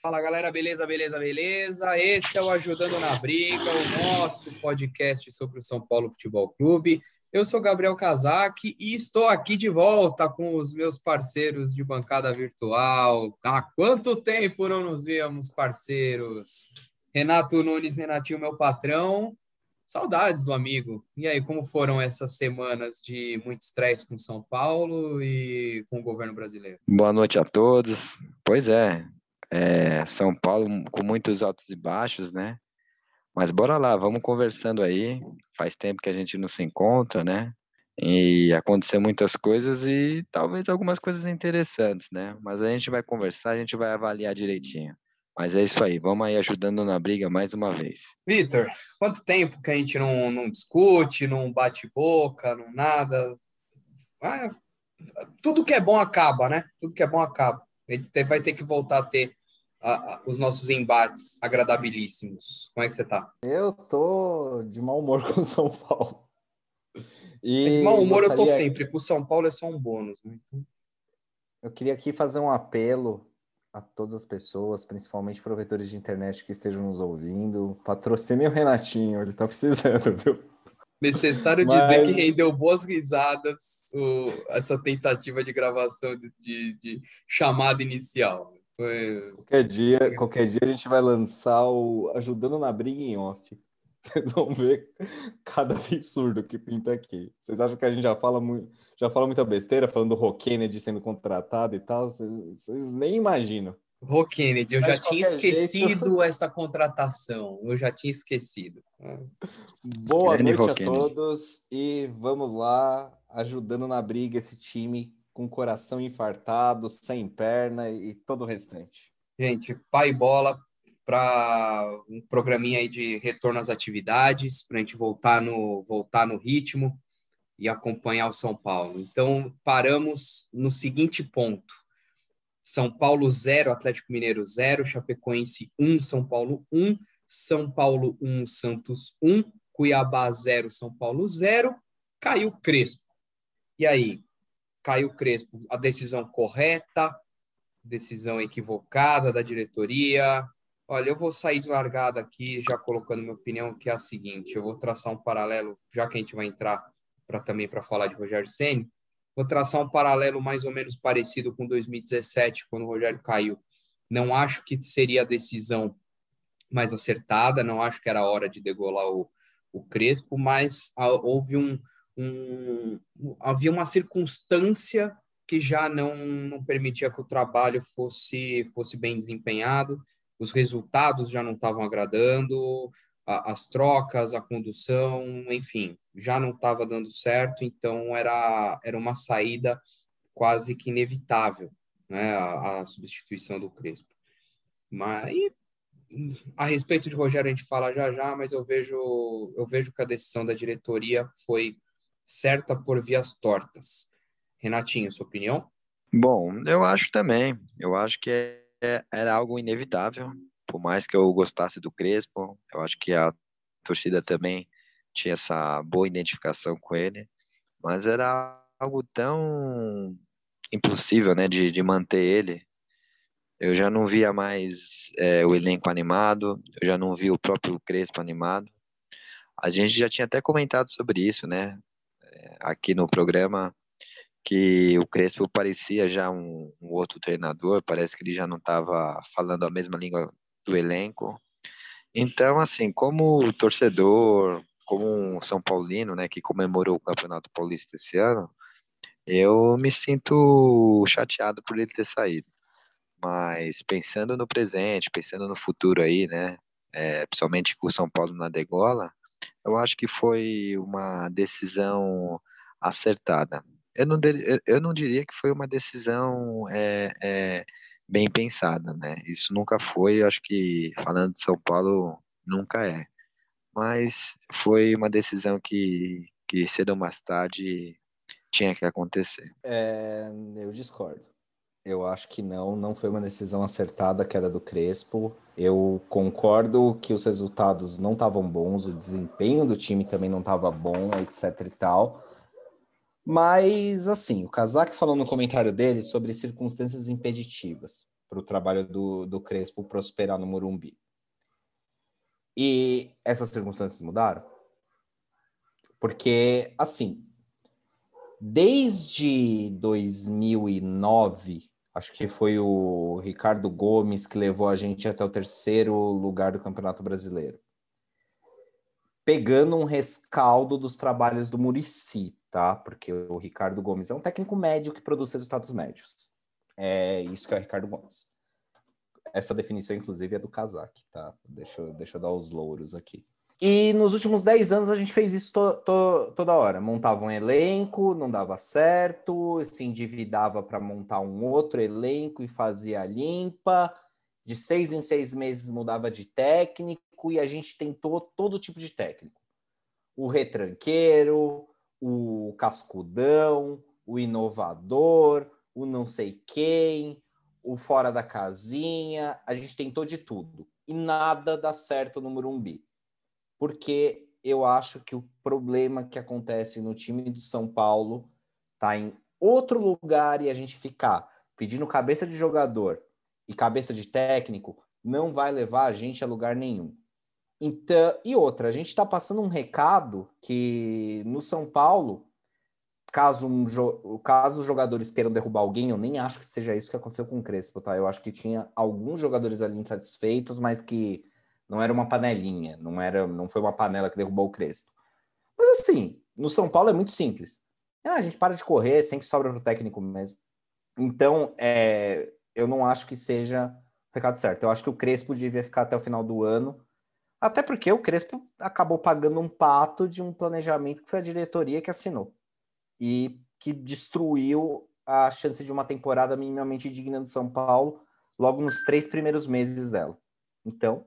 Fala galera, beleza, beleza, beleza? Esse é o Ajudando na Briga, o nosso podcast sobre o São Paulo Futebol Clube. Eu sou Gabriel Kazak e estou aqui de volta com os meus parceiros de bancada virtual. Há quanto tempo não nos víamos, parceiros? Renato Nunes, Renatinho, meu patrão. Saudades do amigo. E aí, como foram essas semanas de muito estresse com São Paulo e com o governo brasileiro? Boa noite a todos. Pois é, é, São Paulo com muitos altos e baixos, né? Mas bora lá, vamos conversando aí. Faz tempo que a gente não se encontra, né? E aconteceu muitas coisas e talvez algumas coisas interessantes, né? Mas a gente vai conversar, a gente vai avaliar direitinho. Mas é isso aí, vamos aí ajudando na briga mais uma vez. Vitor, quanto tempo que a gente não, não discute, não bate boca, não nada? Ah, tudo que é bom acaba, né? Tudo que é bom acaba. A gente vai ter que voltar a ter a, a, os nossos embates agradabilíssimos. Como é que você tá? Eu tô de mau humor com o São Paulo. E de mau humor gostaria... eu tô sempre, com o São Paulo é só um bônus. Né? Então... Eu queria aqui fazer um apelo a todas as pessoas, principalmente provedores de internet que estejam nos ouvindo. Patrocinem o Renatinho, ele tá precisando, viu? Necessário Mas... dizer que rendeu boas risadas o, essa tentativa de gravação de, de, de chamada inicial. Foi... Qualquer dia, qualquer dia a gente vai lançar o Ajudando na Briga em Off. Vocês vão ver cada absurdo que pinta aqui. Vocês acham que a gente já fala, muito, já fala muita besteira, falando do Ro Kennedy sendo contratado e tal? Vocês, vocês nem imaginam. Ro Kennedy, eu Mas já tinha esquecido jeito... essa contratação. Eu já tinha esquecido. Boa noite a todos e vamos lá, ajudando na briga esse time com coração infartado, sem perna e todo o restante. Gente, pai bola para um programinha aí de retorno às atividades, para a gente voltar no, voltar no ritmo e acompanhar o São Paulo. Então, paramos no seguinte ponto. São Paulo 0, Atlético Mineiro 0, Chapecoense 1, São Paulo 1, São Paulo 1, Santos 1, Cuiabá 0, São Paulo 0, caiu Crespo. E aí, Caio Crespo, a decisão correta, decisão equivocada da diretoria. Olha, eu vou sair de largada aqui, já colocando minha opinião, que é a seguinte: eu vou traçar um paralelo, já que a gente vai entrar para também para falar de Rogério Senna, vou traçar um paralelo mais ou menos parecido com 2017, quando o Rogério caiu. Não acho que seria a decisão mais acertada, não acho que era hora de degolar o, o Crespo, mas houve um, um, havia uma circunstância que já não, não permitia que o trabalho fosse, fosse bem desempenhado, os resultados já não estavam agradando, a, as trocas, a condução, enfim, já não estava dando certo, então era, era uma saída quase que inevitável, né, a, a substituição do Crespo. Mas a respeito de Rogério a gente fala já já, mas eu vejo eu vejo que a decisão da diretoria foi certa por vias tortas. Renatinho, sua opinião? Bom, eu acho também. Eu acho que é, era algo inevitável. Por mais que eu gostasse do Crespo, eu acho que a torcida também tinha essa boa identificação com ele. Mas era algo tão impossível, né, de, de manter ele. Eu já não via mais é, o elenco animado, eu já não vi o próprio Crespo animado. A gente já tinha até comentado sobre isso, né? Aqui no programa que o Crespo parecia já um, um outro treinador, parece que ele já não estava falando a mesma língua do elenco. Então, assim, como torcedor, como um São Paulino, né, que comemorou o Campeonato Paulista esse ano, eu me sinto chateado por ele ter saído. Mas pensando no presente, pensando no futuro aí, né, é, principalmente com o São Paulo na degola, eu acho que foi uma decisão acertada. Eu não, eu não diria que foi uma decisão é, é, bem pensada, né? Isso nunca foi, acho que falando de São Paulo, nunca é. Mas foi uma decisão que, que cedo ou mais tarde tinha que acontecer. É, eu discordo. Eu acho que não, não foi uma decisão acertada a queda do Crespo. Eu concordo que os resultados não estavam bons, o desempenho do time também não estava bom, etc e tal. Mas, assim, o Kazak falou no comentário dele sobre circunstâncias impeditivas. para o trabalho do, do Crespo prosperar no Morumbi. E essas circunstâncias mudaram? Porque, assim, desde 2009, acho que foi o Ricardo Gomes que levou a gente até o terceiro lugar do Campeonato Brasileiro. Pegando um rescaldo dos trabalhos do Murici, tá? Porque o Ricardo Gomes é um técnico médio que produz resultados médios. É isso que é o Ricardo Gomes. Essa definição, inclusive, é do Kazak, tá? Deixa, deixa eu dar os louros aqui. E nos últimos 10 anos a gente fez isso to, to, toda hora. Montava um elenco, não dava certo, se endividava para montar um outro elenco e fazia limpa. De seis em seis meses mudava de técnico e a gente tentou todo tipo de técnico. O retranqueiro, o cascudão, o inovador, o não sei quem, o fora da casinha. A gente tentou de tudo e nada dá certo no Murumbi porque eu acho que o problema que acontece no time do São Paulo tá em outro lugar e a gente ficar pedindo cabeça de jogador e cabeça de técnico não vai levar a gente a lugar nenhum. Então, e outra, a gente está passando um recado que no São Paulo, caso, um, caso os jogadores queiram derrubar alguém, eu nem acho que seja isso que aconteceu com o Crespo, tá? Eu acho que tinha alguns jogadores ali insatisfeitos, mas que não era uma panelinha, não era, não foi uma panela que derrubou o Crespo. Mas assim, no São Paulo é muito simples. Ah, a gente para de correr, sempre sobra para o técnico mesmo. Então, é, eu não acho que seja o recado certo. Eu acho que o Crespo devia ficar até o final do ano, até porque o Crespo acabou pagando um pato de um planejamento que foi a diretoria que assinou e que destruiu a chance de uma temporada minimamente digna do São Paulo logo nos três primeiros meses dela. Então,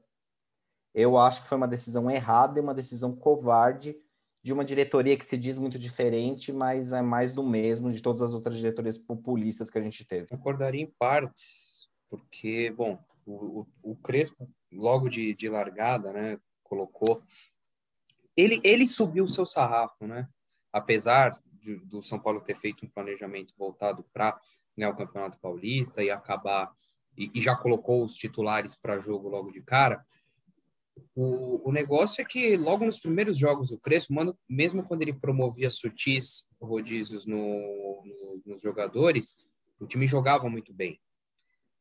eu acho que foi uma decisão errada e uma decisão covarde de uma diretoria que se diz muito diferente, mas é mais do mesmo de todas as outras diretorias populistas que a gente teve. Concordaria em partes, porque, bom, o, o, o Crespo, logo de, de largada, né, colocou. Ele, ele subiu o seu sarrafo, né? Apesar de, do São Paulo ter feito um planejamento voltado para ganhar o Campeonato Paulista e acabar. E, e já colocou os titulares para jogo logo de cara o, o negócio é que logo nos primeiros jogos do Crespo, mano, mesmo quando ele promovia sutis rodízios no, no, nos jogadores, o time jogava muito bem.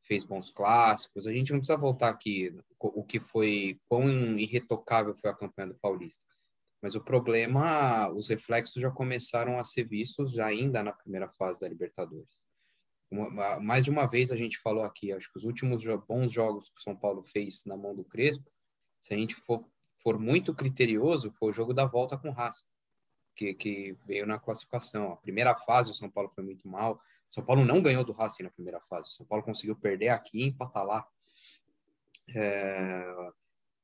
Fez bons clássicos. A gente não precisa voltar aqui o que foi, quão irretocável foi a campanha do Paulista. Mas o problema, os reflexos já começaram a ser vistos já ainda na primeira fase da Libertadores. Uma, mais de uma vez a gente falou aqui, acho que os últimos bons jogos que o São Paulo fez na mão do Crespo se a gente for, for muito criterioso, foi o jogo da volta com raça, que, que veio na classificação. A primeira fase, o São Paulo foi muito mal. O São Paulo não ganhou do Racing na primeira fase. O São Paulo conseguiu perder aqui e empatar lá. É...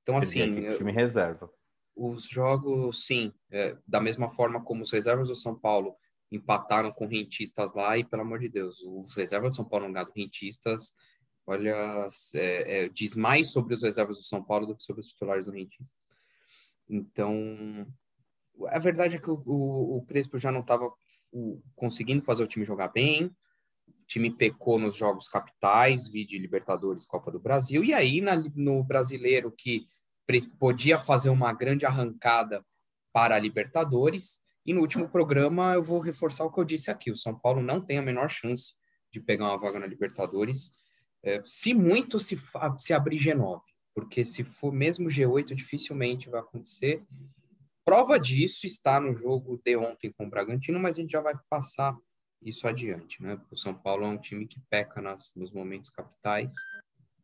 Então, assim. time reserva. Os jogos, sim, é, da mesma forma como os reservas do São Paulo empataram com rentistas lá, e pelo amor de Deus, os reservas do São Paulo não ganharam rentistas olha, é, é, diz mais sobre os reservas do São Paulo do que sobre os titulares do Rentistas. Então, a verdade é que o, o, o Crespo já não estava conseguindo fazer o time jogar bem, o time pecou nos jogos capitais, de Libertadores, Copa do Brasil, e aí na, no brasileiro que podia fazer uma grande arrancada para a Libertadores, e no último programa eu vou reforçar o que eu disse aqui, o São Paulo não tem a menor chance de pegar uma vaga na Libertadores, é, se muito, se, se abrir G9, porque se for mesmo G8, dificilmente vai acontecer. Prova disso está no jogo de ontem com o Bragantino, mas a gente já vai passar isso adiante, né? O São Paulo é um time que peca nas, nos momentos capitais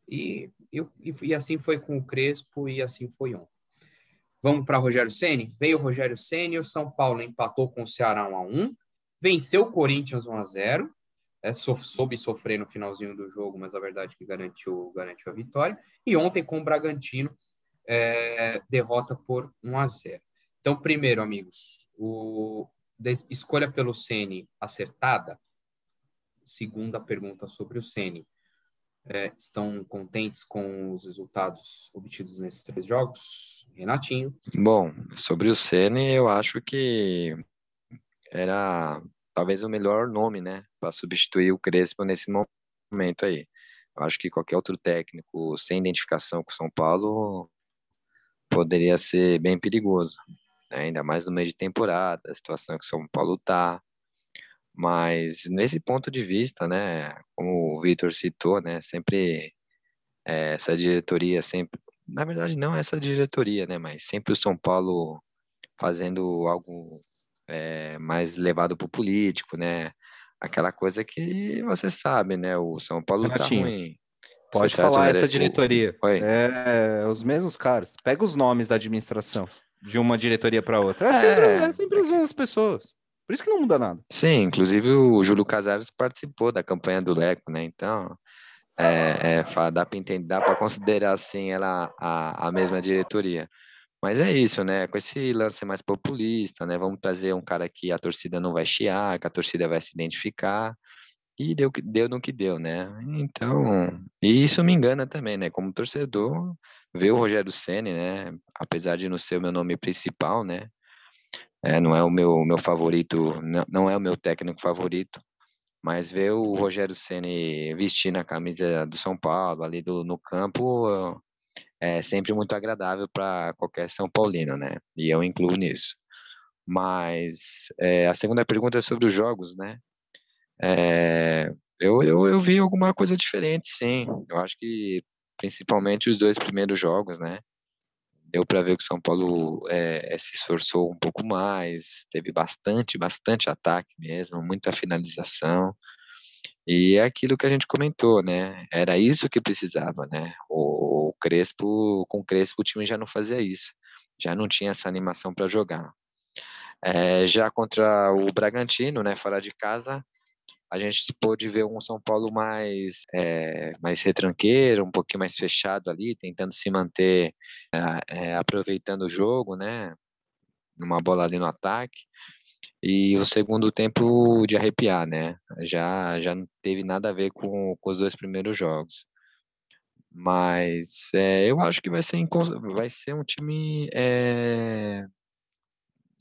e, e, e assim foi com o Crespo e assim foi ontem. Vamos para Rogério Ceni. Veio o Rogério Ceni, o São Paulo empatou com o Ceará 1 a 1, venceu o Corinthians 1 a 0 é, soube sofrer no finalzinho do jogo, mas a verdade é que garantiu, garantiu a vitória. E ontem com o Bragantino, é, derrota por 1 a 0. Então, primeiro, amigos, o, escolha pelo Ceni acertada. Segunda pergunta sobre o Ceni. É, estão contentes com os resultados obtidos nesses três jogos? Renatinho. Bom, sobre o Ceni, eu acho que era talvez o melhor nome, né, para substituir o Crespo nesse momento aí. Eu acho que qualquer outro técnico sem identificação com São Paulo poderia ser bem perigoso, né? ainda mais no meio de temporada, a situação que São Paulo está. Mas nesse ponto de vista, né, como o Vitor citou, né, sempre é, essa diretoria sempre, na verdade não essa diretoria, né, mas sempre o São Paulo fazendo algo é, mais levado para o político, né, aquela coisa que você sabe, né, o São Paulo está ruim. Pode falar essa diretoria. É, os mesmos caras. Pega os nomes da administração de uma diretoria para outra. É, é, sempre, é sempre as mesmas pessoas. Por isso que não muda nada. Sim, inclusive o Júlio Casares participou da campanha do Leco, né? Então, é, é, dá para entender, dá para considerar assim ela a, a mesma diretoria. Mas é isso, né? Com esse lance mais populista, né? Vamos trazer um cara que a torcida não vai chiar, que a torcida vai se identificar. E deu, deu no que deu, né? Então, e isso me engana também, né? Como torcedor, ver o Rogério Ceni, né? Apesar de não ser o meu nome principal, né? É, não é o meu, meu favorito, não, é o meu técnico favorito, mas ver o Rogério Ceni vestindo a camisa do São Paulo ali do, no campo é sempre muito agradável para qualquer São Paulino, né? E eu incluo nisso. Mas é, a segunda pergunta é sobre os jogos, né? É, eu, eu, eu vi alguma coisa diferente, sim. Eu acho que principalmente os dois primeiros jogos, né? Deu para ver que o São Paulo é, se esforçou um pouco mais, teve bastante, bastante ataque mesmo, muita finalização. E é aquilo que a gente comentou, né? Era isso que precisava, né? O, o Crespo, com o Crespo, o time já não fazia isso, já não tinha essa animação para jogar. É, já contra o Bragantino, né, fora de casa, a gente pôde ver um São Paulo mais, é, mais retranqueiro, um pouquinho mais fechado ali, tentando se manter, é, aproveitando o jogo, né? Numa bola ali no ataque. E o segundo tempo de arrepiar, né? Já, já não teve nada a ver com, com os dois primeiros jogos. Mas é, eu acho que vai ser, vai ser um time. É...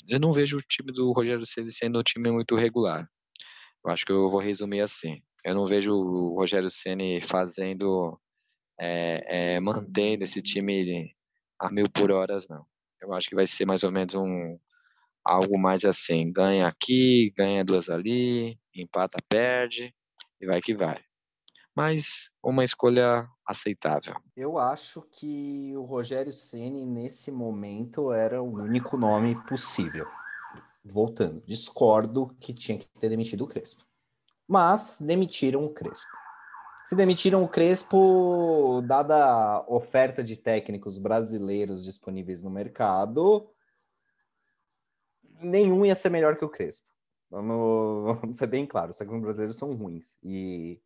Eu não vejo o time do Rogério Ceni sendo um time muito regular. Eu acho que eu vou resumir assim. Eu não vejo o Rogério Ceni fazendo, é, é, mantendo esse time a mil por horas, não. Eu acho que vai ser mais ou menos um algo mais assim, ganha aqui, ganha duas ali, empata, perde e vai que vai. Mas uma escolha aceitável. Eu acho que o Rogério Ceni nesse momento era o único nome possível voltando, discordo que tinha que ter demitido o Crespo. Mas demitiram o Crespo. Se demitiram o Crespo, dada a oferta de técnicos brasileiros disponíveis no mercado, nenhum ia ser melhor que o Crespo. Vamos, vamos ser bem claros, os técnicos brasileiros são ruins. E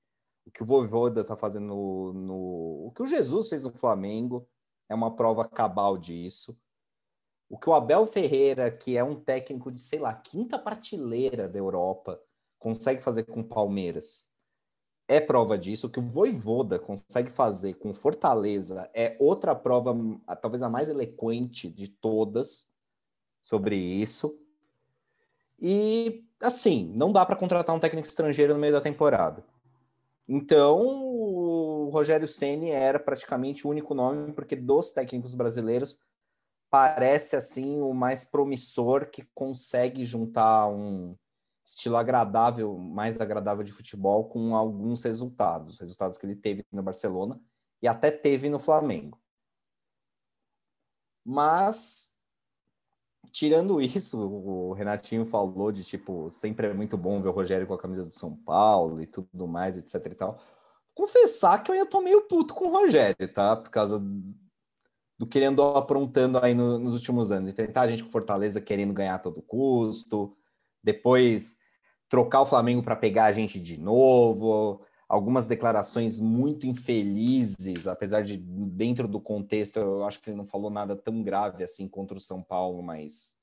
o que o Voivoda está fazendo no, no... O que o Jesus fez no Flamengo é uma prova cabal disso. O que o Abel Ferreira, que é um técnico de, sei lá, quinta prateleira da Europa, consegue fazer com o Palmeiras é prova disso. O que o Voivoda consegue fazer com Fortaleza é outra prova, talvez a mais eloquente de todas, sobre isso. E, assim, não dá para contratar um técnico estrangeiro no meio da temporada. Então, o Rogério Ceni era praticamente o único nome, porque dos técnicos brasileiros, parece assim o mais promissor que consegue juntar um estilo agradável, mais agradável de futebol com alguns resultados, resultados que ele teve no Barcelona e até teve no Flamengo. Mas tirando isso, o Renatinho falou de tipo, sempre é muito bom ver o Rogério com a camisa do São Paulo e tudo mais, etc e tal. Confessar que eu ainda tô meio puto com o Rogério, tá? Por causa do que ele andou aprontando aí no, nos últimos anos. Enfrentar a gente com Fortaleza querendo ganhar a todo custo, depois trocar o Flamengo para pegar a gente de novo, algumas declarações muito infelizes, apesar de dentro do contexto eu acho que ele não falou nada tão grave assim contra o São Paulo, mas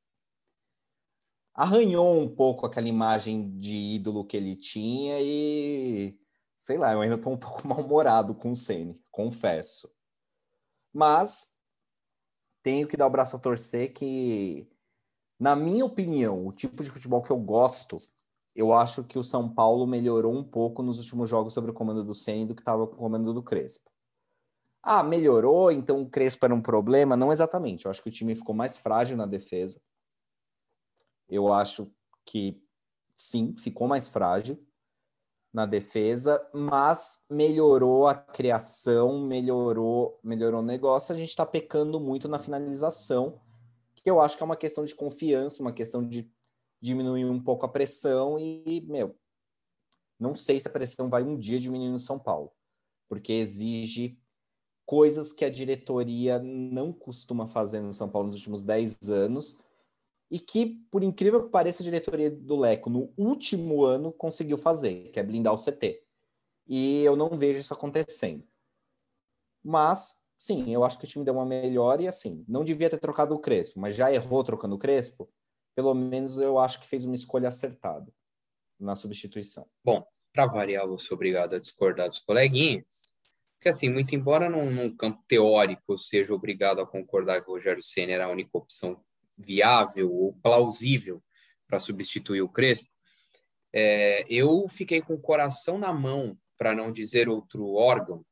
arranhou um pouco aquela imagem de ídolo que ele tinha e sei lá, eu ainda estou um pouco mal-humorado com o Ceni, confesso. Mas tenho que dar o braço a torcer que, na minha opinião, o tipo de futebol que eu gosto eu acho que o São Paulo melhorou um pouco nos últimos jogos sobre o comando do Senna do que estava com o comando do Crespo. Ah, melhorou, então o Crespo era um problema? Não exatamente. Eu acho que o time ficou mais frágil na defesa. Eu acho que sim, ficou mais frágil na defesa, mas melhorou a criação, melhorou, melhorou o negócio. A gente está pecando muito na finalização, que eu acho que é uma questão de confiança, uma questão de diminuir um pouco a pressão e, meu, não sei se a pressão vai um dia diminuir no São Paulo, porque exige coisas que a diretoria não costuma fazer no São Paulo nos últimos 10 anos e que, por incrível que pareça, a diretoria do Leco no último ano conseguiu fazer, que é blindar o CT. E eu não vejo isso acontecendo. Mas, sim, eu acho que o time deu uma melhor e, assim, não devia ter trocado o Crespo, mas já errou trocando o Crespo, pelo menos eu acho que fez uma escolha acertada na substituição. Bom, para variar, eu sou obrigado a discordar dos coleguinhas, porque, assim, muito embora num, num campo teórico eu seja obrigado a concordar que o Rogério Senna era a única opção viável ou plausível para substituir o Crespo, é, eu fiquei com o coração na mão, para não dizer outro órgão,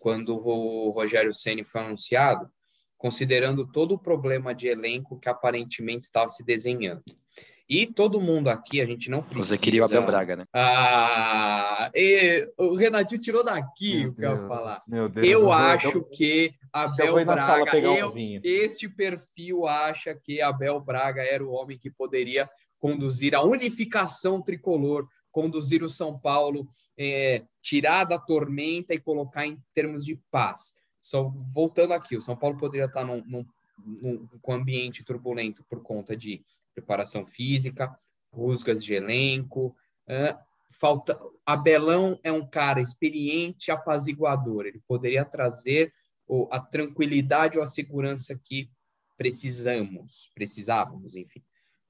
quando o Rogério Ceni foi anunciado, considerando todo o problema de elenco que aparentemente estava se desenhando. E todo mundo aqui, a gente não precisa. Você queria o Abel Braga, né? Ah, e, o Renatinho tirou daqui meu o que eu Deus, falar. Meu Deus, Eu vou- acho que Abel vou na sala Braga, pegar um eu- vinho. este perfil acha que Abel Braga era o homem que poderia conduzir a unificação tricolor, conduzir o São Paulo, é, tirar da tormenta e colocar em termos de paz. Só voltando aqui, o São Paulo poderia estar num, num, num, com ambiente turbulento por conta de preparação física, rusgas de elenco, ah, falta. Abelão é um cara experiente, apaziguador. Ele poderia trazer o, a tranquilidade ou a segurança que precisamos, precisávamos, enfim.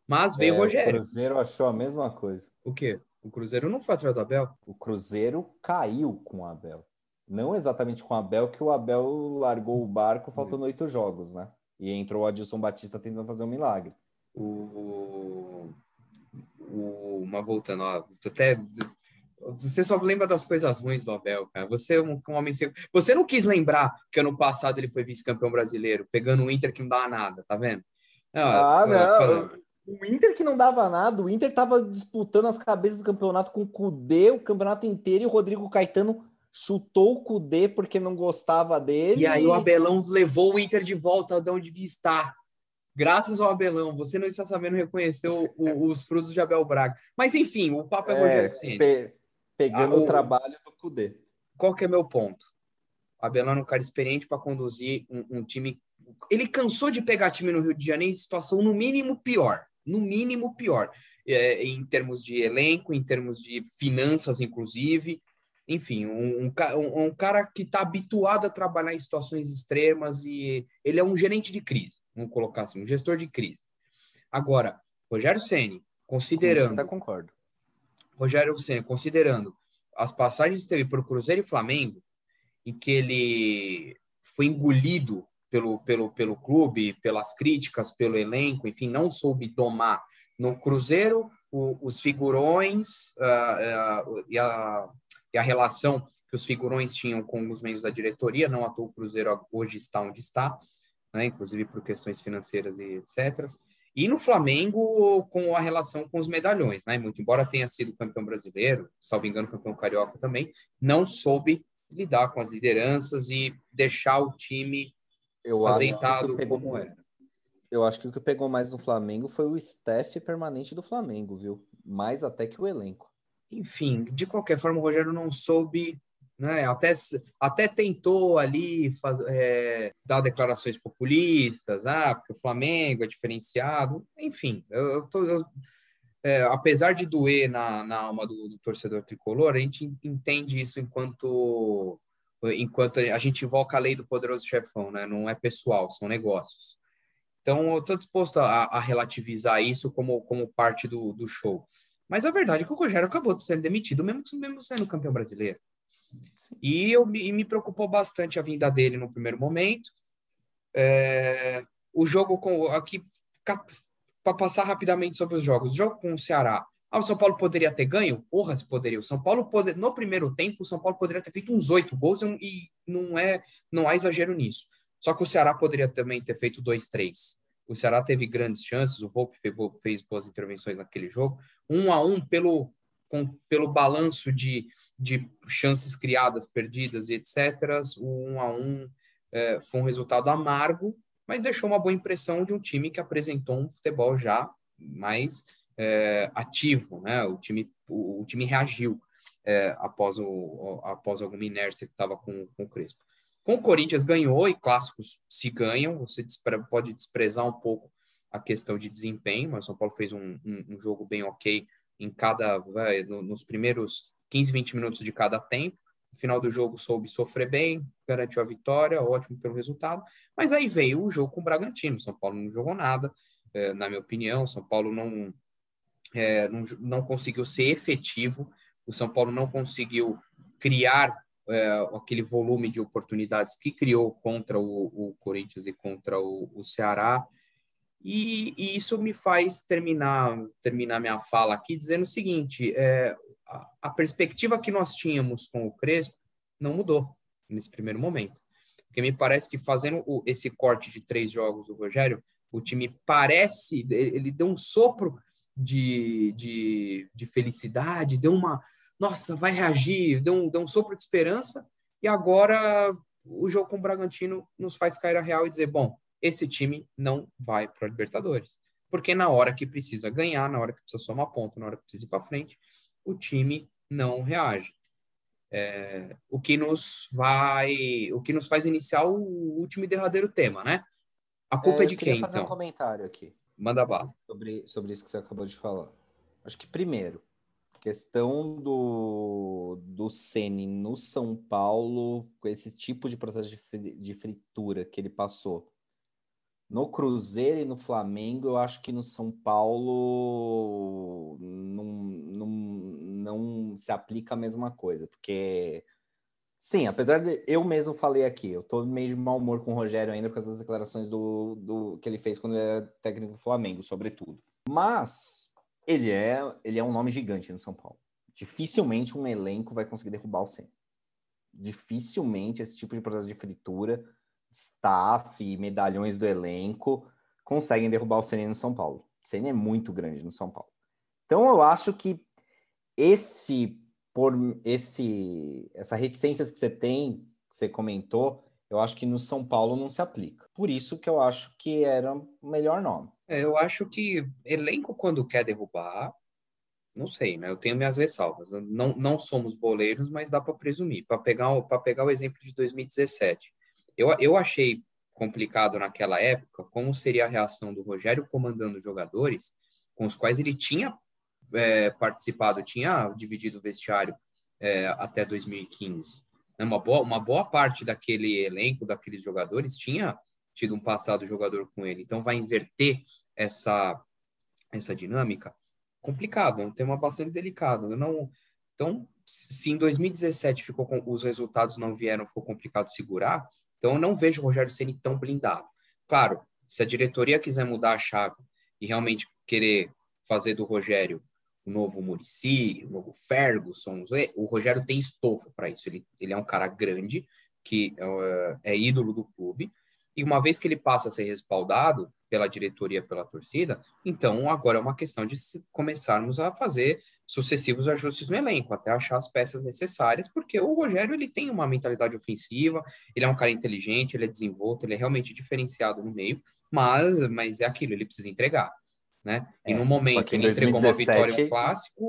Mas veio É, o O Rogério. Cruzeiro achou a mesma coisa. O quê? O Cruzeiro não foi atrás do Abel? O Cruzeiro caiu com o Abel. Não exatamente com o Abel, que o Abel largou o barco faltando oito jogos, né? E entrou o Adilson Batista tentando fazer um milagre. O, o, mas voltando, ó, até você só lembra das coisas ruins do Abel, cara. Você é um, um homem seco. Você não quis lembrar que ano passado ele foi vice-campeão brasileiro, pegando o Inter que não dava nada, tá vendo? Ah, só- não. falando. O Inter que não dava nada, o Inter tava disputando as cabeças do campeonato com o Cudê o campeonato inteiro e o Rodrigo Caetano chutou o Cudê porque não gostava dele. E aí o Abelão levou o Inter de volta de onde devia estar. Graças ao Abelão, você não está sabendo reconhecer o- o- os frutos de Abel Braga. Mas enfim, o papo é, é, Rogério pe- pegando Ah, o- o trabalho do Cudê. qual que é meu ponto? O Abelão é um cara experiente para conduzir um, um time. Ele cansou de pegar time no Rio de Janeiro em situação no mínimo pior, no mínimo pior, É, em termos de elenco, em termos de finanças, inclusive. Enfim, um, um um- cara que está habituado a trabalhar em situações extremas e ele é um gerente de crise, vamos colocar assim, um gestor de crise. Agora, Rogério Ceni, considerando Até concordo. Rogério Senna, considerando as passagens que teve por Cruzeiro e Flamengo, em que ele foi engolido pelo, pelo, pelo clube, pelas críticas, pelo elenco, enfim, não soube domar. No Cruzeiro, o- os figurões ah, ah, e, a, e a relação que os figurões tinham com os membros da diretoria, não à toa o Cruzeiro hoje está onde está, né, inclusive por questões financeiras e etc. E no Flamengo, com a relação com os medalhões, né? Muito embora tenha sido campeão brasileiro, salvo engano, campeão carioca também, não soube lidar com as lideranças e deixar o time Eu azeitado pegou, como era. eu acho que o que pegou mais no Flamengo foi o staff permanente do Flamengo, viu? Mais até que o elenco. Enfim, de qualquer forma, o Rogério não soube, né? Até, até tentou ali faz, é, dar declarações populistas, ah, porque o Flamengo é diferenciado. Enfim, eu, eu tô, eu- é, apesar de doer na, na alma do, do torcedor tricolor, a gente entende isso enquanto enquanto a gente invoca a lei do poderoso chefão, né? Não é pessoal, são negócios. Então, eu estou disposto a, a relativizar isso como, como parte do, do show. Mas a verdade é que o Rogério acabou sendo demitido, mesmo, mesmo sendo campeão brasileiro. E, eu, me- e me preocupou bastante a vinda dele no primeiro momento. É, o jogo com. Aqui, para passar rapidamente sobre os jogos. O jogo com o Ceará, Ah, o São Paulo poderia ter ganho? Porra, se poderia. O São Paulo poder... no primeiro tempo, o São Paulo poderia ter feito uns oito gols e não é não há exagero nisso. Só que o Ceará poderia também ter feito dois, três. O Ceará teve grandes chances, o Volpe fez boas intervenções naquele jogo. Um a um pelo com, pelo balanço de, de chances criadas, perdidas e etc. O um a um é, foi um resultado amargo, mas deixou uma boa impressão de um time que apresentou um futebol já mais é, ativo, né? O time, o, o time reagiu é, após, o, após alguma inércia que estava com, com o Crespo. Com o Corinthians ganhou e clássicos se ganham, você despre, pode desprezar um pouco a questão de desempenho, mas o São Paulo fez um, um, um jogo bem ok em cada vai, no, nos primeiros 15, 20 minutos de cada tempo. No final do jogo soube sofrer bem, garantiu a vitória, ótimo pelo resultado. Mas aí veio o jogo com o Bragantino. São Paulo não jogou nada, é, na minha opinião. São Paulo não, é, não, não conseguiu ser efetivo. O São Paulo não conseguiu criar é, aquele volume de oportunidades que criou contra o, o Corinthians e contra o, o Ceará. E, e, isso me faz terminar terminar minha fala aqui dizendo o seguinte: é, a, a, perspectiva que nós tínhamos com o Crespo não mudou nesse primeiro momento. Porque me parece que fazendo o, esse corte de três jogos do Rogério, o time parece, ele deu um sopro de, de, de felicidade, deu uma, nossa, vai reagir, deu um, deu um sopro de esperança, e agora o jogo com o Bragantino nos faz cair a real e dizer, bom, esse time não vai para a Libertadores. Porque na hora que precisa ganhar, na hora que precisa somar ponto, na hora que precisa ir para frente, o time não reage. É, o que nos vai, o que nos faz iniciar o último e derradeiro tema, né? A culpa é, é de quem, fazer então? um comentário aqui. Manda bala. Sobre, sobre isso que você acabou de falar. Acho que primeiro, questão do, do Ceni no São Paulo, com esse tipo de processo de, de fritura que ele passou, no Cruzeiro e no Flamengo, eu acho que no São Paulo não, não, não se aplica a mesma coisa, porque sim, apesar de eu mesmo falei aqui, eu tô meio de mau humor com o Rogério ainda por causa das declarações do, do que ele fez quando ele era técnico do Flamengo, sobretudo. Mas ele é, ele é um nome gigante no São Paulo. Dificilmente um elenco vai conseguir derrubar o Senna. Dificilmente esse tipo de processo de fritura staff, medalhões do elenco, conseguem derrubar o Senna no São Paulo. O Senna é muito grande no São Paulo. Então eu acho que esse por esse essa reticências que você tem, que você comentou, eu acho que no São Paulo não se aplica. Por isso que eu acho que era o melhor nome. É, eu acho que elenco quando quer derrubar, não sei, né? Eu tenho minhas ressalvas. Não, não somos boleiros, mas dá para presumir. Para pegar, pegar o exemplo de 2017, eu, eu achei complicado naquela época como seria a reação do Rogério comandando jogadores com os quais ele tinha é, participado, tinha dividido o vestiário é, até 2015. Né? Uma boa, uma boa parte daquele elenco, daqueles jogadores, tinha tido um passado jogador com ele. Então, vai inverter essa, essa dinâmica? Complicado, é um tema bastante delicado. Eu não, então, se em 2017 ficou com, os resultados não vieram, ficou complicado segurar, então, eu não vejo o Rogério Ceni tão blindado. Claro, se a diretoria quiser mudar a chave e realmente querer fazer do Rogério o novo Murici, o novo Ferguson, o Rogério tem estofo para isso. Ele, ele é um cara grande, que uh, é ídolo do clube, e uma vez que ele passa a ser respaldado pela diretoria, pela torcida, então agora é uma questão de começarmos a fazer sucessivos ajustes no elenco, até achar as peças necessárias, porque o Rogério ele tem uma mentalidade ofensiva, ele é um cara inteligente, ele é desenvolto, ele é realmente diferenciado no meio, mas, mas é aquilo, ele precisa entregar. Né? É, e no momento que ele 2017... entregou uma vitória um clássico,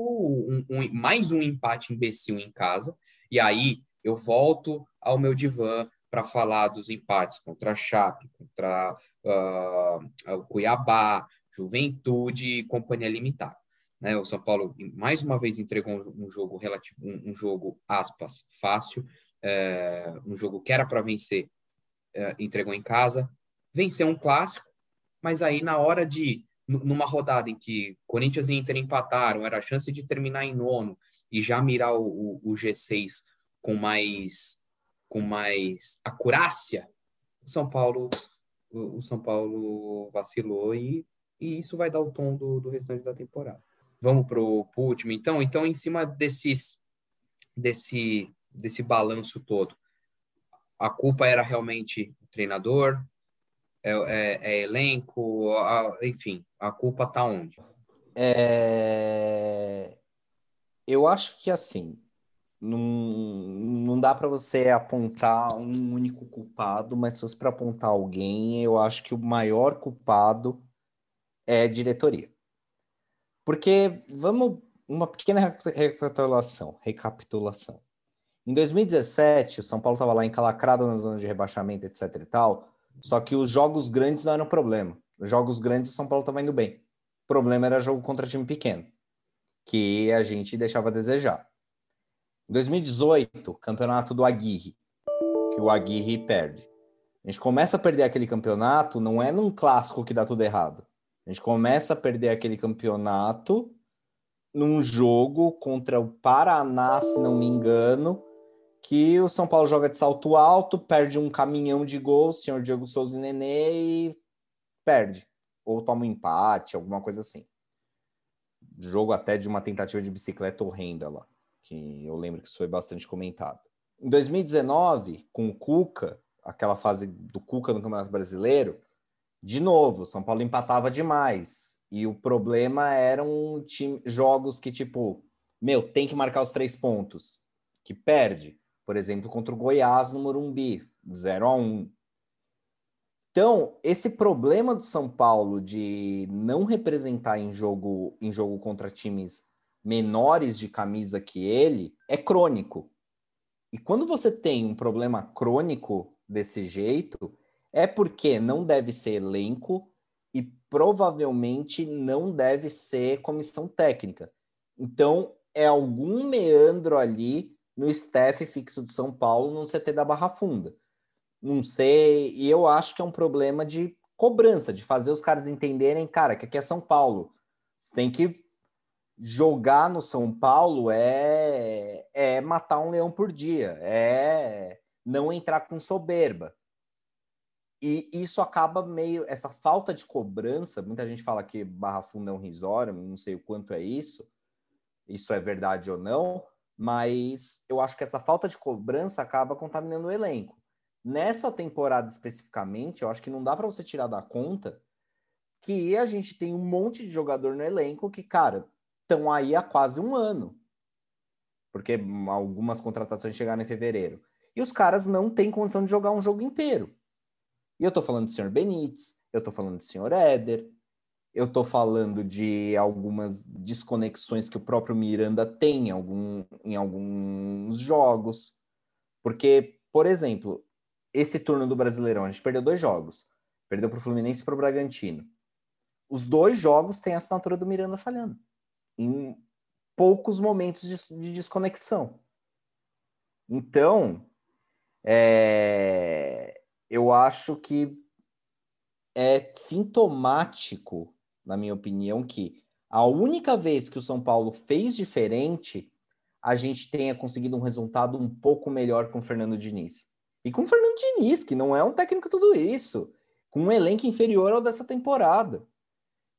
um, um, mais um empate imbecil em casa, e aí eu volto ao meu divã para falar dos empates contra a Chape, contra uh, o Cuiabá, Juventude e Companhia Limitada. Né? O São Paulo mais uma vez entregou um, jogo relativo, um, um, jogo aspas fácil, é, um jogo que era para vencer, é, entregou em casa, venceu um clássico, mas aí na hora de numa rodada em que Corinthians e Inter empataram, era a chance de terminar em nono e já mirar o, o, o G6 com mais com mais acurácia, o São Paulo o, São Paulo vacilou e, e isso vai dar o tom do, do restante da temporada. Vamos para o último, então. Então, em cima desses, desse, desse balanço todo, a culpa era realmente o treinador, é, é, é elenco, a, enfim, a culpa está onde? É... Eu acho que assim, não, não dá para você apontar um único culpado, mas se fosse para apontar alguém, eu acho que o maior culpado é a diretoria. Porque vamos uma pequena recapitulação, recapitulação. Em 2017, o São Paulo estava lá encalacrado na zona de rebaixamento, etc e tal, só que os jogos grandes não eram problema. Os jogos grandes, o São Paulo estava indo bem. O problema era jogo contra time pequeno, que a gente deixava a desejar. Em 2018, campeonato do Aguirre, que o Aguirre perde. A gente começa a perder aquele campeonato, não é num clássico que dá tudo errado. A gente começa a perder aquele campeonato num jogo contra o Paraná, se não me engano, que o São Paulo joga de salto alto, perde um caminhão de gols, senhor Diego Souza e Nenê, e perde. Ou toma um empate, alguma coisa assim. Jogo até de uma tentativa de bicicleta horrenda lá que eu lembro que isso foi bastante comentado. Em 2019, com o Cuca, aquela fase do Cuca no Campeonato Brasileiro, de novo, São Paulo empatava demais. E o problema eram time, jogos que, tipo, meu, tem que marcar os três pontos, que perde. Por exemplo, contra o Goiás no Morumbi, 0 a 1 Então, esse problema do São Paulo de não representar em jogo, em jogo contra times menores de camisa que ele é crônico. E quando você tem um problema crônico desse jeito, é porque não deve ser elenco e provavelmente não deve ser comissão técnica. Então, é algum meandro ali no staff fixo de São Paulo no CT da Barra Funda. Não sei, e eu acho que é um problema de cobrança, de fazer os caras entenderem, cara, que aqui é São Paulo. Você tem que jogar no São Paulo é, é matar um leão por dia, é não entrar com soberba. E isso acaba meio. Essa falta de cobrança, muita gente fala que Barra Funda é um risório, não sei o quanto é isso, isso é verdade ou não, mas eu acho que essa falta de cobrança acaba contaminando o elenco. Nessa temporada especificamente, eu acho que não dá para você tirar da conta que a gente tem um monte de jogador no elenco que, cara, estão aí há quase um ano. Porque algumas contratações chegaram em fevereiro. E os caras não têm condição de jogar um jogo inteiro. E eu tô falando do senhor Benítez, eu tô falando do senhor Éder, eu tô falando de algumas desconexões que o próprio Miranda tem em, algum, em alguns jogos. Porque, por exemplo, esse turno do Brasileirão, a gente perdeu dois jogos. Perdeu para o Fluminense e para o Bragantino. Os dois jogos têm a assinatura do Miranda falhando em poucos momentos de, de desconexão. Então, é, eu acho que é sintomático, na minha opinião, que a única vez que o São Paulo fez diferente, a gente tenha conseguido um resultado um pouco melhor com o Fernando Diniz. E com o Fernando Diniz, que não é um técnico tudo isso, com um elenco inferior ao dessa temporada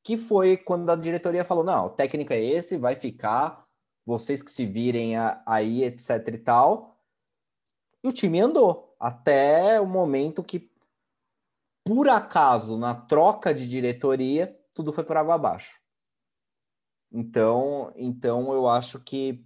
que foi quando a diretoria falou: não, o técnico é esse, vai ficar, vocês que se virem aí, etc e tal. E o time andou até o momento que, por acaso, na troca de diretoria, tudo foi por água abaixo. Então, então eu acho que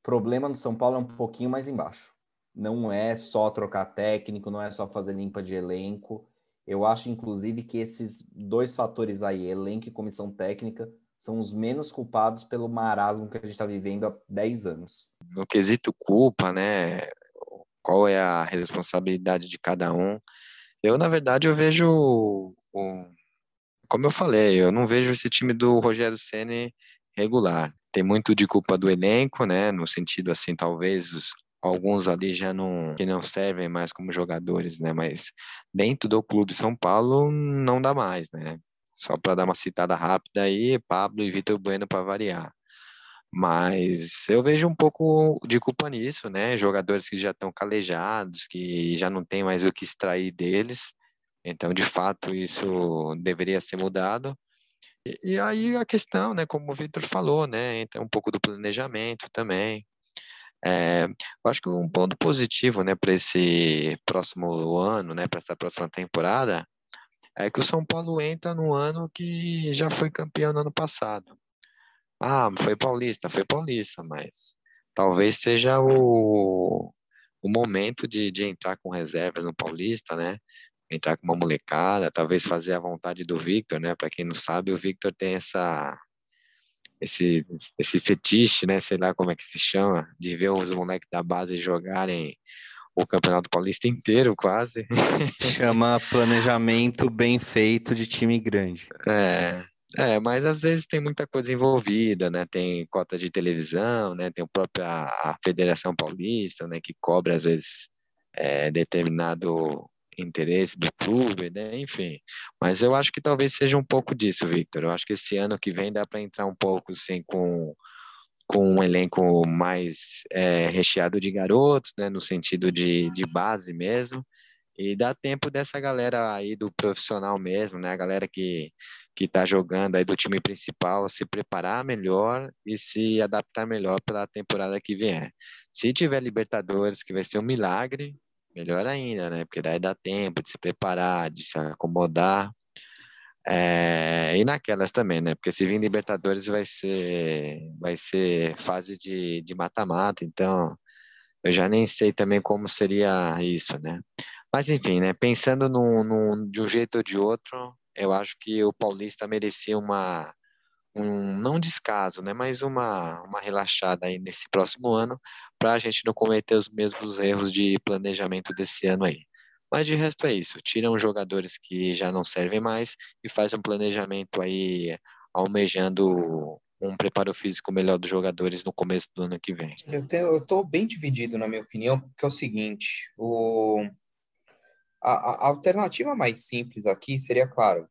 o problema do São Paulo é um pouquinho mais embaixo. Não é só trocar técnico, não é só fazer limpa de elenco eu acho, inclusive, que esses dois fatores aí, elenco e comissão técnica, são os menos culpados pelo marasmo que a gente está vivendo há 10 anos. No quesito culpa, né? Qual é a responsabilidade de cada um? Eu, na verdade, eu vejo, como eu falei, eu não vejo esse time do Rogério Ceni regular. Tem muito de culpa do elenco, né? No sentido assim, talvez alguns ali já não que não servem mais como jogadores, né? Mas dentro do clube São Paulo não dá mais, né? Só para dar uma citada rápida aí, Pablo e Vitor Bueno para variar. Mas eu vejo um pouco de culpa nisso, né? Jogadores que já estão calejados, que já não tem mais o que extrair deles. Então, de fato, isso deveria ser mudado. E, e aí a questão, né, como o Victor falou, né, entra um pouco do planejamento também. É, eu acho que um ponto positivo, né, para esse próximo ano, né, para essa próxima temporada, é que o São Paulo entra no ano que já foi campeão no ano passado. Ah, foi paulista, foi paulista, mas talvez seja o, o momento de, de entrar com reservas no Paulista, né? Entrar com uma molecada, talvez fazer a vontade do Victor, né? Para quem não sabe, o Victor tem essa esse esse fetiche, né? Sei lá como é que se chama, de ver os moleques da base jogarem o Campeonato Paulista inteiro, quase. Chama planejamento bem feito de time grande. É, é, mas às vezes tem muita coisa envolvida, né? Tem cota de televisão, né? Tem a própria a Federação Paulista, né? Que cobra às vezes é, determinado interesse do clube, né? Enfim. Mas eu acho que talvez seja um pouco disso, Victor. Eu acho que esse ano que vem dá para entrar um pouco, assim, com com um elenco mais é, recheado de garotos, né? No sentido de, de base mesmo. E dá tempo dessa galera aí do profissional mesmo, né? A galera que que está jogando aí do time principal se preparar melhor e se adaptar melhor para a temporada que vier. Se tiver Libertadores, que vai ser um milagre, melhor ainda, né? Porque daí dá tempo de se preparar, de se acomodar. É, e naquelas também, né? Porque se vir Libertadores vai ser, vai ser fase de mata-mata, então eu já nem sei também como seria isso, né? Mas enfim, né? Pensando num, num, de um jeito ou de outro, eu acho que o Paulista merecia uma um não descaso, né, mas uma uma relaxada aí nesse próximo ano para a gente não cometer os mesmos erros de planejamento desse ano aí. Mas de resto é isso, tiram jogadores que já não servem mais e faz um planejamento aí almejando um preparo físico melhor dos jogadores no começo do ano que vem. Eu, tenho, eu tô bem dividido na minha opinião, porque é o seguinte, o a, a, alternativa mais simples aqui seria, claro,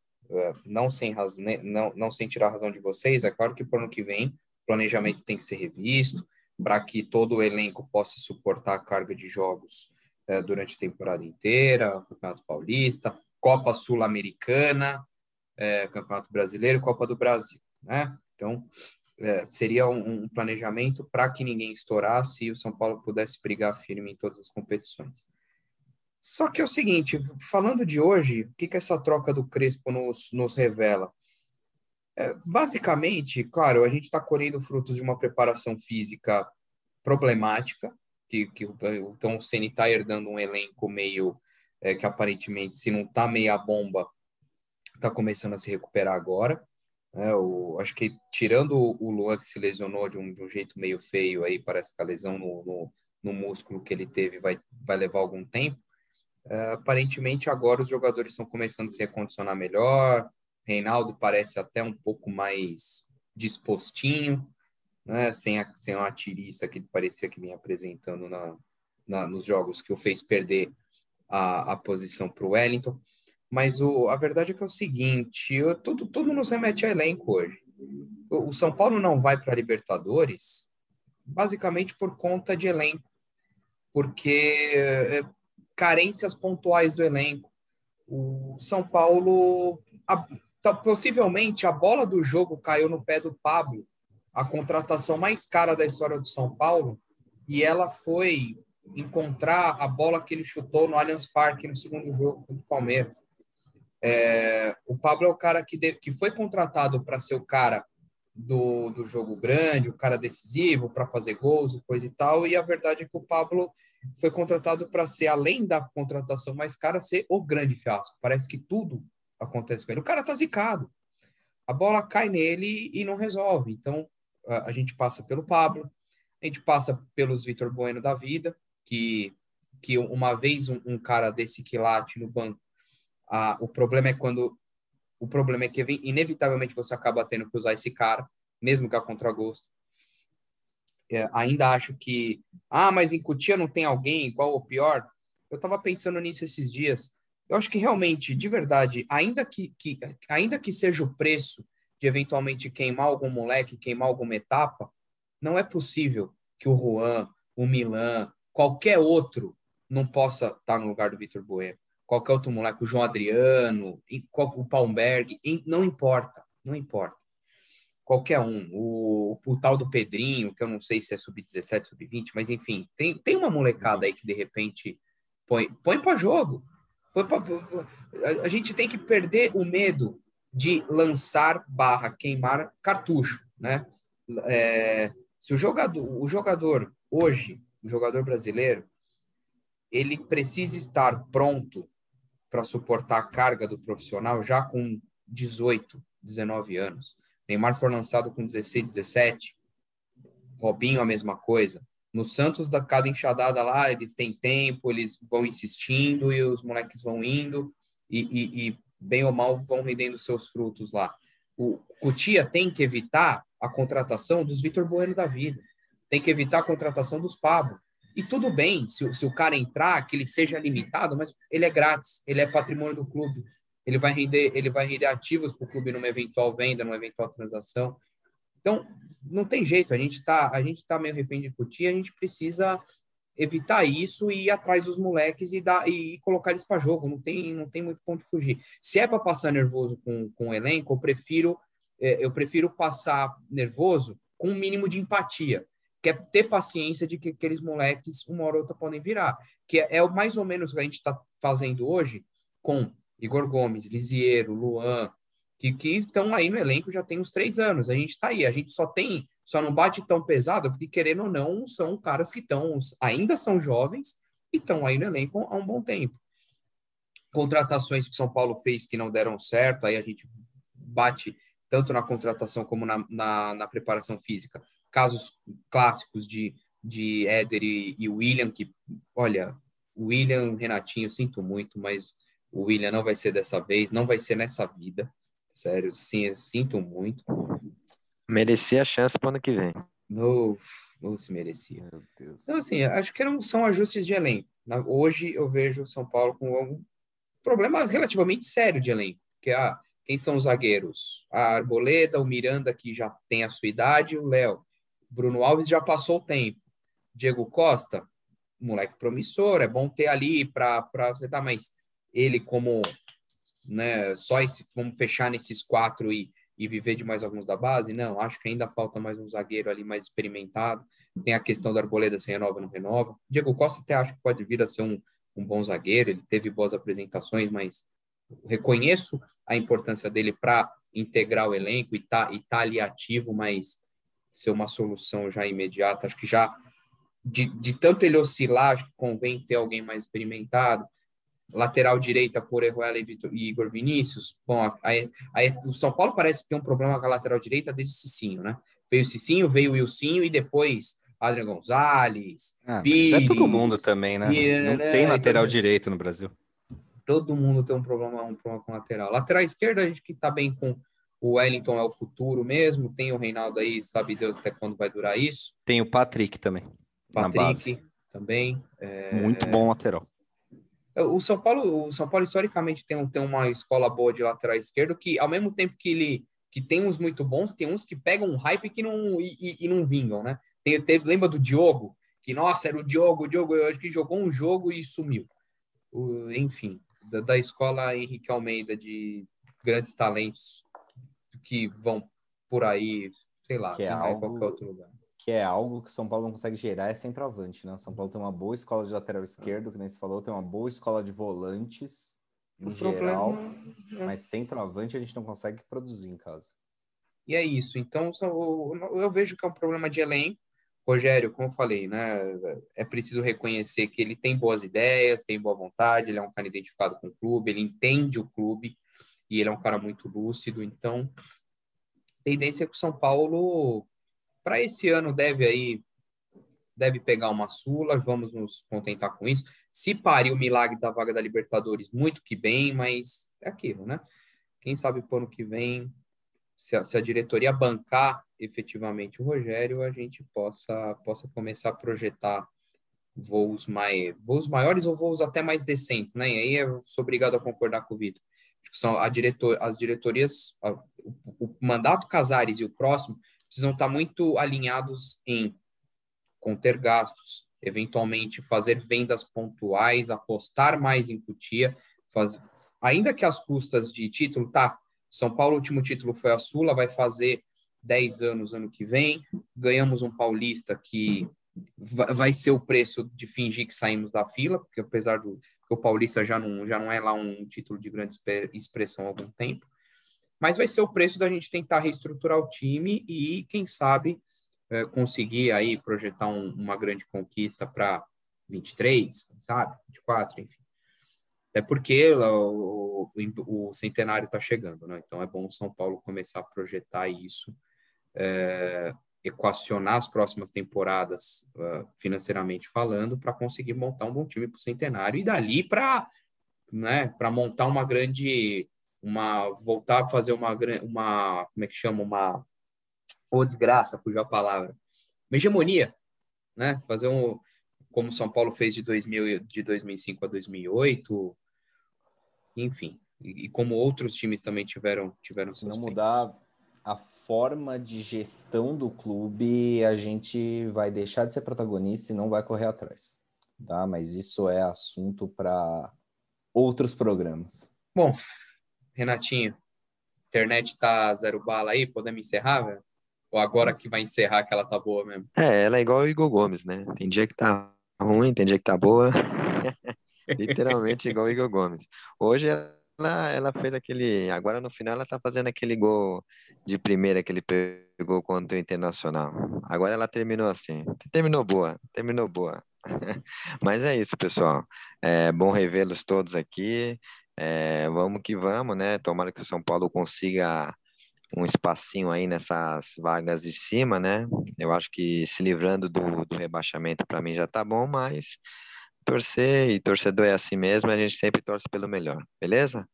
não sem, raz... não, não sem tirar a razão de vocês, é claro que para o ano que vem o planejamento tem que ser revisto para que todo o elenco possa suportar a carga de jogos é, durante a temporada inteira, Campeonato Paulista, Copa Sul-Americana, é, Campeonato Brasileiro, Copa do Brasil, né? Então, é, seria um, um planejamento para que ninguém estourasse e o São Paulo pudesse brigar firme em todas as competições. Só que é o seguinte, falando de hoje, o que, que essa troca do Crespo nos, nos revela? É, basicamente, claro, a gente está colhendo frutos de uma preparação física problemática, que, que então o Ceni está herdando um elenco meio é, que aparentemente, se não está meia bomba, está começando a se recuperar agora. É, o, acho que tirando o Luan que se lesionou de um, de um jeito meio feio aí, parece que a lesão no, no, no músculo que ele teve vai, vai levar algum tempo. Uh, aparentemente agora os jogadores estão começando a se recondicionar melhor. Reinaldo parece até um pouco mais dispostinho, né? sem, a, sem uma tirista que parecia que vinha apresentando na, na, nos jogos que o fez perder a, a posição para o Wellington. Mas o, a verdade é que é o seguinte: eu, tudo, tudo nos remete a elenco hoje. O, o São Paulo não vai para a Libertadores basicamente por conta de elenco, porque é, carências pontuais do elenco. O São Paulo, a, tá, possivelmente, a bola do jogo caiu no pé do Pablo, a contratação mais cara da história do São Paulo, e ela foi encontrar a bola que ele chutou no Allianz Parque no segundo jogo contra o Palmeiras. É, o Pablo é o cara que, de, que foi contratado para ser o cara do, do jogo grande, o cara decisivo para fazer gols e coisa e tal, e a verdade é que o Pablo foi contratado para ser, além da contratação mais cara, ser o grande fiasco. Parece que tudo acontece com ele. O cara tá zicado. A bola cai nele e não resolve. Então, a, gente passa pelo Pablo, a gente passa pelos Vitor Bueno da vida, que, que uma vez um, um cara desse que late no banco, a, o problema é quando o problema é que inevitavelmente você acaba tendo que usar esse cara, mesmo que a contragosto ainda acho que, ah, mas em Cutia não tem alguém igual ou pior. Eu estava pensando nisso esses dias. Eu acho que realmente, de verdade, ainda que, que, ainda que seja o preço de eventualmente queimar algum moleque, queimar alguma etapa, não é possível que o Juan, o Milan, qualquer outro não possa estar no lugar do Vitor Bueno. Qualquer outro moleque, o João Adriano, o Palmberg, não importa. não importa. Qualquer um. O, o tal do Pedrinho, que eu não sei se é sub-17, sub-20, mas enfim, tem, tem uma molecada aí que de repente põe, põe para jogo. Põe pra, a, a gente tem que perder o medo de lançar barra queimar cartucho, né? É, se o jogador, o jogador hoje, o jogador brasileiro, ele precisa estar pronto para suportar a carga do profissional já com 18, 19 anos. Neymar foi lançado com 16, 17. Robinho a mesma coisa. No Santos, da cada enxadada lá, eles têm tempo, eles vão insistindo e os moleques vão indo e, e, e bem ou mal vão rendendo seus frutos lá. O Cutia tem que evitar a contratação dos Vitor Bueno da vida, tem que evitar a contratação dos Pablo. E tudo bem se, se o cara entrar, que ele seja limitado, mas ele é grátis, ele é patrimônio do clube, ele vai render, ele vai render ativos para o clube numa eventual venda, numa eventual transação. Então, não tem jeito, a gente está a gente tá meio refém de Cutia, a gente precisa evitar isso e ir atrás dos moleques e, dar, e colocar eles para jogo. Não tem, não tem muito ponto de fugir. Se é para passar nervoso com, com o elenco, eu prefiro, é, eu prefiro passar nervoso com um mínimo de empatia. Que é ter paciência de que aqueles moleques, uma hora ou outra, podem virar. Que é, é mais ou menos o que a gente está fazendo hoje com Igor Gomes, Lisiero, Luan, que estão aí no elenco já tem uns três anos. A gente está aí, a gente só tem só não bate tão pesado, porque querendo ou não, são caras que estão, ainda são jovens e estão aí no elenco há um bom tempo. Contratações que São Paulo fez que não deram certo, aí a gente bate tanto na contratação como na, na, na preparação física. Casos clássicos de, de Éder e, e William, que, olha, William, Renatinho, sinto muito, mas o William não vai ser dessa vez, não vai ser nessa vida. Sério, sim, sinto muito. Merecia a chance para o ano que vem. Não, não se merecia. Então, assim, acho que eram, são ajustes de elenco. Hoje eu vejo São Paulo com um problema relativamente sério de elenco, que é ah, quem são os zagueiros? A Arboleda, o Miranda, que já tem a sua idade, o Léo. Bruno Alves já passou o tempo. Diego Costa, moleque promissor, é bom ter ali para você tá, mas ele como né, só esse, vamos fechar nesses quatro e e viver de mais alguns da base? Não, acho que ainda falta mais um zagueiro ali mais experimentado. Tem a questão da Arboleda se renova ou não renova. Diego Costa até acho que pode vir a ser um, um bom zagueiro, ele teve boas apresentações, mas reconheço a importância dele para integrar o elenco e tá, e tá ali ativo, mas ser uma solução já imediata. Acho que já de, de tanto ele oscilar, acho que convém ter alguém mais experimentado lateral direita por Orejuela e, e Igor Vinícius. Bom, aí, o São Paulo parece ter um problema com a lateral direita desde o Cicinho, né? Veio o Cicinho, veio o Wilsinho e depois Adriano Gonzalez, ah, Pires, é todo mundo também, né? Não tem lateral então, direito no Brasil. Todo mundo tem um problema, um problema com lateral. Lateral esquerda, a gente que tá bem com o Wellington é o futuro mesmo. Tem o Reinaldo aí, sabe Deus até quando vai durar isso. Tem o Patrick também. Patrick também. É... Muito bom lateral. O São Paulo, o São Paulo historicamente tem, tem uma escola boa de lateral esquerdo que, ao mesmo tempo que ele que tem uns muito bons, tem uns que pegam um hype que não e, e, e não vingam, né? Tem, teve, lembra do Diogo? Que nossa, era o Diogo, o Diogo, eu acho que jogou um jogo e sumiu. O, enfim, da, da escola Henrique Almeida de grandes talentos que vão por aí, sei lá, que é algo... qualquer outro lugar é algo que São Paulo não consegue gerar, é centroavante, né? São Paulo tem uma boa escola de lateral esquerdo, que nem você falou, tem uma boa escola de volantes, em o geral. É mas centroavante a gente não consegue produzir em casa. E é isso. Então, eu vejo que é um problema de elenco. Rogério, como eu falei, né? É preciso reconhecer que ele tem boas ideias, tem boa vontade, ele é um cara identificado com o clube, ele entende o clube e ele é um cara muito lúcido. Então, tendência é que o São Paulo para esse ano deve aí deve pegar uma sula, vamos nos contentar com isso. Se pare o milagre da vaga da Libertadores, muito que bem, mas é aquilo, né? Quem sabe para o ano que vem, se a, se a, diretoria bancar efetivamente o Rogério, a gente possa, possa começar a projetar voos, mais, voos maiores ou voos até mais decentes, né? E aí eu sou obrigado a concordar com o Vitor. São a diretor, as diretorias, a, o, o mandato Casares e o próximo precisam estar muito alinhados em conter gastos, eventualmente fazer vendas pontuais, apostar mais em cutia, faz... ainda que as custas de título, tá, São Paulo, o último título foi a Sula, vai fazer 10 anos ano que vem. Ganhamos um paulista que vai ser o preço de fingir que saímos da fila, porque apesar do que o paulista já não, já não é lá um título de grande expressão há algum tempo, mas vai ser o preço da gente tentar reestruturar o time e, quem sabe, é, conseguir aí projetar um, uma grande conquista para 23, sabe? 24, enfim. Até porque o, o, o centenário está chegando, né? Então é bom o São Paulo começar a projetar isso, é, equacionar as próximas temporadas uh, financeiramente falando, para conseguir montar um bom time para o centenário e dali para né, para montar uma grande, uma voltar a fazer uma uma como é que chama uma ou desgraça, fugiu a palavra, uma hegemonia, né? Fazer um como São Paulo fez de 2000 de 2005 a 2008, enfim, e, e como outros times também tiveram tiveram se não tempos. mudar a forma de gestão do clube, a gente vai deixar de ser protagonista e não vai correr atrás, tá? Mas isso é assunto para outros programas. Bom, Renatinho, internet tá zero bala aí, podemos encerrar, velho? Ou agora que vai encerrar que ela tá boa mesmo? É, ela é igual o Igor Gomes, né? Tem dia que tá ruim, tem dia que tá boa. Literalmente igual o Igor Gomes. Hoje ela, ela fez aquele. Agora no final ela tá fazendo aquele gol de primeira que ele pegou contra o Internacional. Agora ela terminou assim. Terminou boa, terminou boa. Mas é isso, pessoal. É bom revê-los todos aqui. É, vamos que vamos, né? Tomara que o São Paulo consiga um espacinho aí nessas vagas de cima, né? Eu acho que se livrando do, do rebaixamento para mim já tá bom, mas torcer e torcedor é assim mesmo, a gente sempre torce pelo melhor, beleza?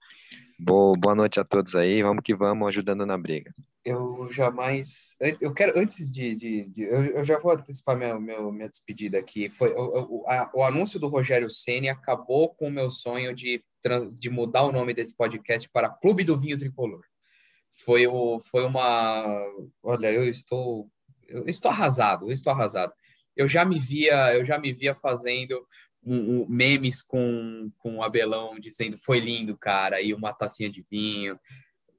Boa, boa noite a todos aí, vamos que vamos ajudando na briga. Eu jamais, eu quero antes de, de, de eu, eu, já vou antecipar minha, minha, minha despedida aqui. Foi o, o, a, o anúncio do Rogério Ceni acabou com o meu sonho de, de mudar o nome desse podcast para Clube do Vinho Tricolor foi, o, foi uma. Olha, eu estou, eu estou arrasado, eu estou arrasado. Eu já me via, eu já me via fazendo um, um, memes com, com o Abelão dizendo foi lindo, cara, e uma tacinha de vinho.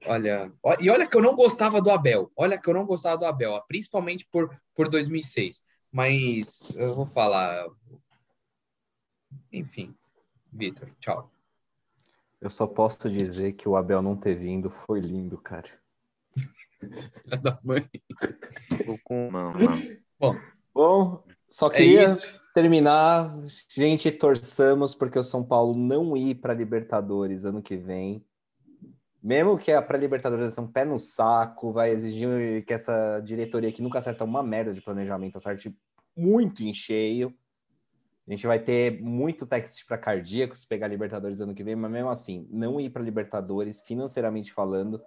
Olha, e olha que eu não gostava do Abel, olha que eu não gostava do Abel, principalmente por, por 2006. Mas eu vou falar. Enfim, Vitor, tchau. Eu só posso dizer que o Abel não ter vindo foi lindo, cara. da mãe. Bom, Bom, só é queria é terminar. Gente, torçamos porque o São Paulo não ir para Libertadores ano que vem. Mesmo que a pré-Libertadores seja um pé no saco, vai exigir que essa diretoria que nunca acerta uma merda de planejamento acerte muito em cheio. A gente vai ter muito teste para cardíacos pegar Libertadores ano que vem, mas mesmo assim, não ir para Libertadores, financeiramente falando,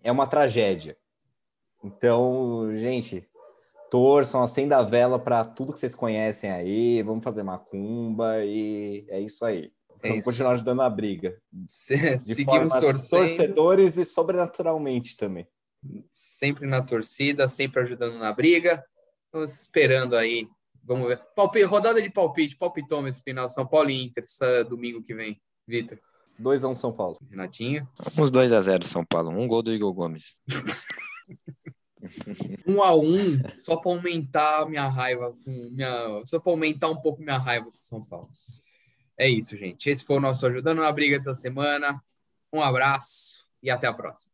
é uma tragédia. Então, gente, torçam, acenda a vela para tudo que vocês conhecem aí, vamos fazer macumba e é isso aí. É vamos isso. continuar ajudando a briga. Se, seguimos torcendo. torcedores e sobrenaturalmente também. Sempre na torcida, sempre ajudando na briga. Estamos esperando aí Vamos ver. Palpite, rodada de palpite, palpitômetro final, São Paulo e Inter, domingo que vem. Vitor. 2x1 um São Paulo. Renatinho. Uns 2x0 São Paulo. Um gol do Igor Gomes. 1 um a 1 um, só para aumentar minha raiva, minha, só para aumentar um pouco minha raiva com São Paulo. É isso, gente. Esse foi o nosso ajudando na briga dessa semana. Um abraço e até a próxima.